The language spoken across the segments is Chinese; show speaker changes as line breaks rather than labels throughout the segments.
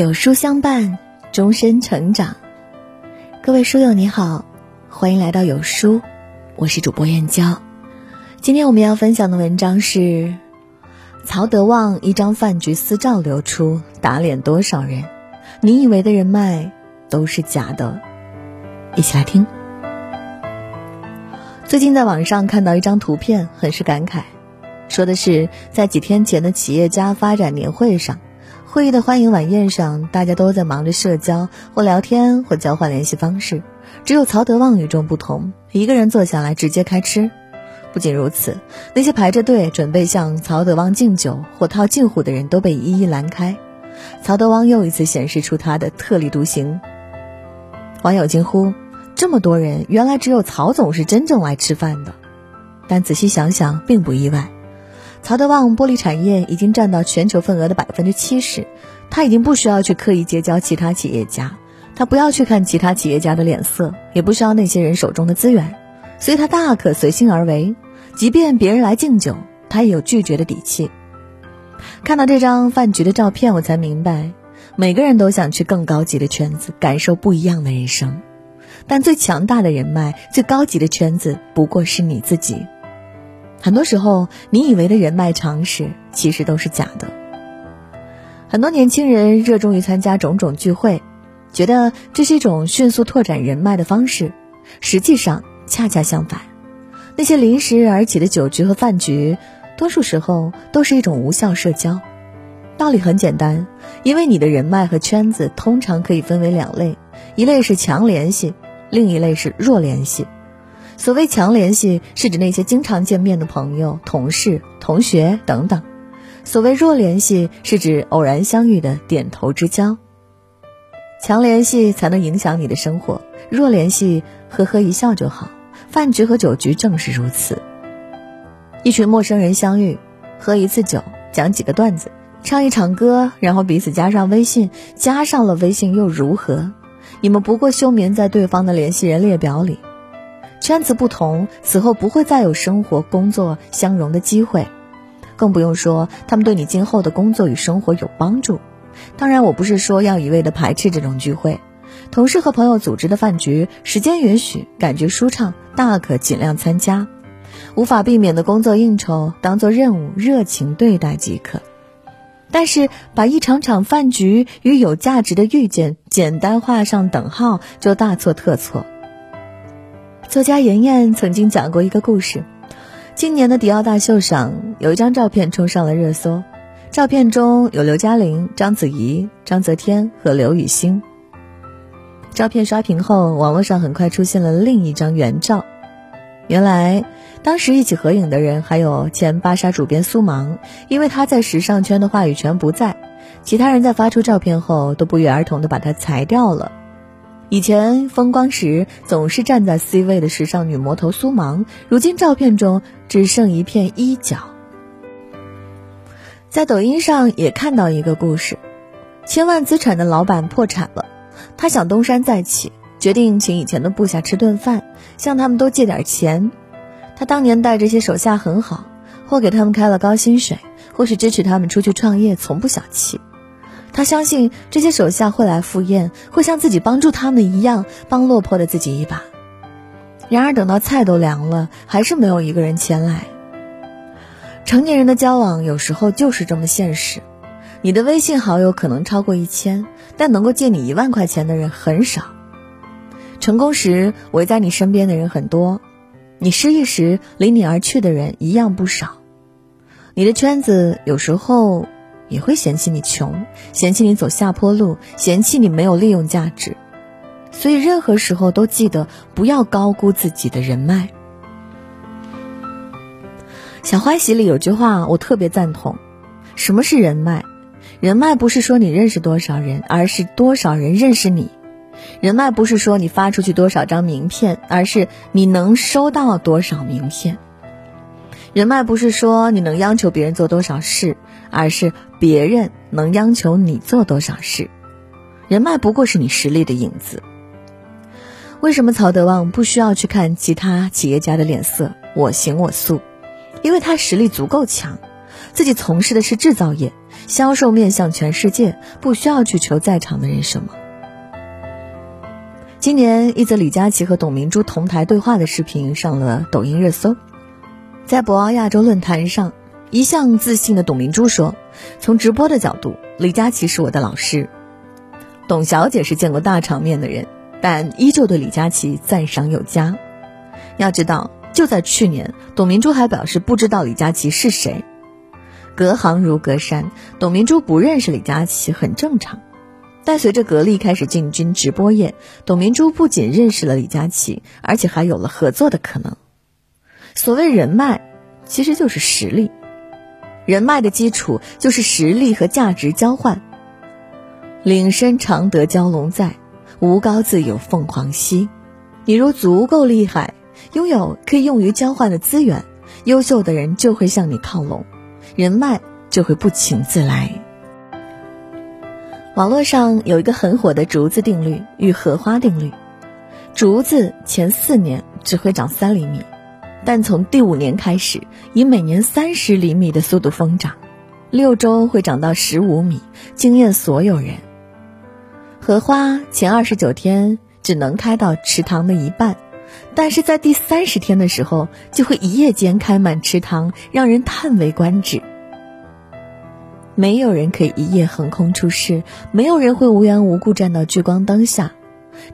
有书相伴，终身成长。各位书友你好，欢迎来到有书，我是主播燕娇。今天我们要分享的文章是曹德旺一张饭局私照流出，打脸多少人？你以为的人脉都是假的。一起来听。最近在网上看到一张图片，很是感慨，说的是在几天前的企业家发展年会上。会议的欢迎晚宴上，大家都在忙着社交或聊天或交换联系方式，只有曹德旺与众不同，一个人坐下来直接开吃。不仅如此，那些排着队准备向曹德旺敬酒或套近乎的人都被一一拦开。曹德旺又一次显示出他的特立独行。网友惊呼：“这么多人，原来只有曹总是真正来吃饭的。”但仔细想想，并不意外。曹德旺玻璃产业已经占到全球份额的百分之七十，他已经不需要去刻意结交其他企业家，他不要去看其他企业家的脸色，也不需要那些人手中的资源，所以他大可随心而为。即便别人来敬酒，他也有拒绝的底气。看到这张饭局的照片，我才明白，每个人都想去更高级的圈子，感受不一样的人生，但最强大的人脉、最高级的圈子，不过是你自己。很多时候，你以为的人脉常识，其实都是假的。很多年轻人热衷于参加种种聚会，觉得这是一种迅速拓展人脉的方式。实际上，恰恰相反，那些临时而起的酒局和饭局，多数时候都是一种无效社交。道理很简单，因为你的人脉和圈子通常可以分为两类：一类是强联系，另一类是弱联系。所谓强联系，是指那些经常见面的朋友、同事、同学等等；所谓弱联系，是指偶然相遇的点头之交。强联系才能影响你的生活，弱联系呵呵一笑就好。饭局和酒局正是如此。一群陌生人相遇，喝一次酒，讲几个段子，唱一场歌，然后彼此加上微信，加上了微信又如何？你们不过休眠在对方的联系人列表里。圈子不同，此后不会再有生活、工作相融的机会，更不用说他们对你今后的工作与生活有帮助。当然，我不是说要一味的排斥这种聚会，同事和朋友组织的饭局，时间允许，感觉舒畅，大可尽量参加。无法避免的工作应酬，当做任务，热情对待即可。但是，把一场场饭局与有价值的遇见简单画上等号，就大错特错。作家妍妍曾经讲过一个故事：今年的迪奥大秀上，有一张照片冲上了热搜。照片中有刘嘉玲、章子怡、章泽天和刘雨昕。照片刷屏后，网络上很快出现了另一张原照。原来，当时一起合影的人还有前芭莎主编苏芒，因为他在时尚圈的话语权不在，其他人在发出照片后都不约而同的把他裁掉了。以前风光时总是站在 C 位的时尚女魔头苏芒，如今照片中只剩一片衣角。在抖音上也看到一个故事：千万资产的老板破产了，他想东山再起，决定请以前的部下吃顿饭，向他们都借点钱。他当年带这些手下很好，或给他们开了高薪水，或是支持他们出去创业，从不小气。他相信这些手下会来赴宴，会像自己帮助他们一样帮落魄的自己一把。然而等到菜都凉了，还是没有一个人前来。成年人的交往有时候就是这么现实。你的微信好友可能超过一千，但能够借你一万块钱的人很少。成功时围在你身边的人很多，你失意时离你而去的人一样不少。你的圈子有时候。也会嫌弃你穷，嫌弃你走下坡路，嫌弃你没有利用价值，所以任何时候都记得不要高估自己的人脉。小欢喜里有句话我特别赞同：什么是人脉？人脉不是说你认识多少人，而是多少人认识你；人脉不是说你发出去多少张名片，而是你能收到多少名片。人脉不是说你能央求别人做多少事，而是别人能央求你做多少事。人脉不过是你实力的影子。为什么曹德旺不需要去看其他企业家的脸色，我行我素？因为他实力足够强，自己从事的是制造业，销售面向全世界，不需要去求在场的人什么。今年一则李佳琦和董明珠同台对话的视频上了抖音热搜，在博鳌亚洲论坛上，一向自信的董明珠说：“从直播的角度，李佳琦是我的老师。”董小姐是见过大场面的人，但依旧对李佳琦赞赏有加。要知道，就在去年，董明珠还表示不知道李佳琦是谁。隔行如隔山，董明珠不认识李佳琦很正常。但随着格力开始进军直播业，董明珠不仅认识了李佳琦，而且还有了合作的可能。所谓人脉，其实就是实力。人脉的基础就是实力和价值交换。岭深常得蛟龙在，无高自有凤凰栖。你若足够厉害，拥有可以用于交换的资源，优秀的人就会向你靠拢，人脉就会不请自来。网络上有一个很火的竹子定律与荷花定律，竹子前四年只会长三厘米，但从第五年开始，以每年三十厘米的速度疯长，六周会长到十五米，惊艳所有人。荷花前二十九天只能开到池塘的一半，但是在第三十天的时候，就会一夜间开满池塘，让人叹为观止。没有人可以一夜横空出世，没有人会无缘无故站到聚光灯下。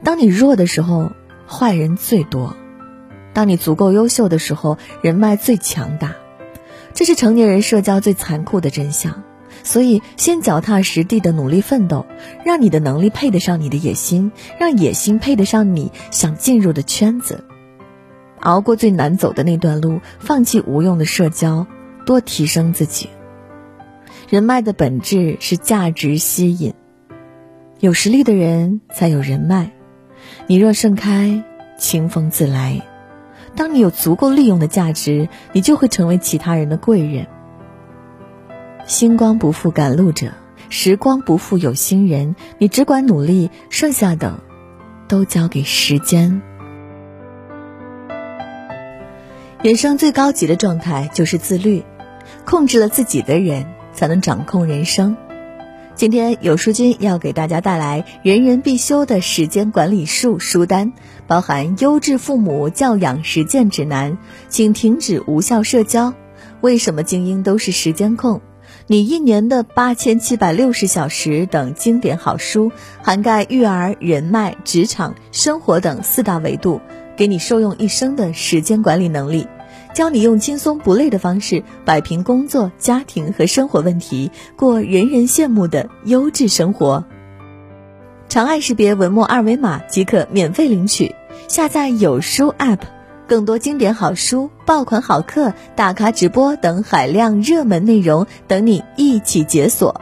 当你弱的时候，坏人最多；当你足够优秀的时候，人脉最强大。这是成年人社交最残酷的真相。所以，先脚踏实地的努力奋斗，让你的能力配得上你的野心，让野心配得上你想进入的圈子。熬过最难走的那段路，放弃无用的社交，多提升自己。人脉的本质是价值吸引，有实力的人才有人脉。你若盛开，清风自来。当你有足够利用的价值，你就会成为其他人的贵人。星光不负赶路者，时光不负有心人。你只管努力，剩下的都交给时间。人生最高级的状态就是自律，控制了自己的人。才能掌控人生。今天有书君要给大家带来人人必修的时间管理术书单，包含优质父母教养实践指南，请停止无效社交，为什么精英都是时间控？你一年的八千七百六十小时等经典好书，涵盖育儿、人脉、职场、生活等四大维度，给你受用一生的时间管理能力。教你用轻松不累的方式摆平工作、家庭和生活问题，过人人羡慕的优质生活。长按识别文末二维码即可免费领取。下载有书 App，更多经典好书、爆款好课、大咖直播等海量热门内容等你一起解锁。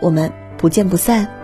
我们不见不散。